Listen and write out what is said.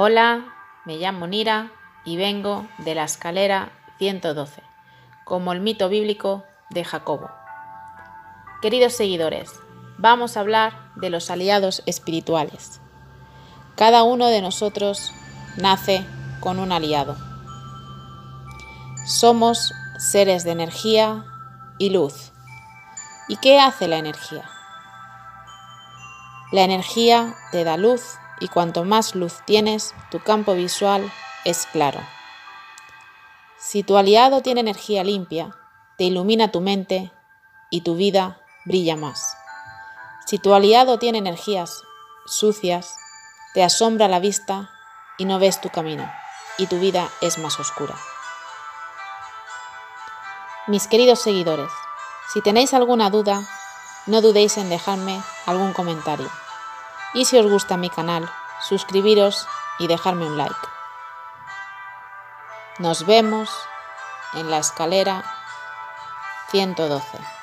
Hola, me llamo Nira y vengo de la escalera 112, como el mito bíblico de Jacobo. Queridos seguidores, vamos a hablar de los aliados espirituales. Cada uno de nosotros nace con un aliado. Somos seres de energía y luz. ¿Y qué hace la energía? La energía te da luz y cuanto más luz tienes, tu campo visual es claro. Si tu aliado tiene energía limpia, te ilumina tu mente y tu vida brilla más. Si tu aliado tiene energías sucias, te asombra la vista y no ves tu camino y tu vida es más oscura. Mis queridos seguidores, si tenéis alguna duda, no dudéis en dejarme algún comentario. Y si os gusta mi canal, suscribiros y dejarme un like. Nos vemos en la escalera 112.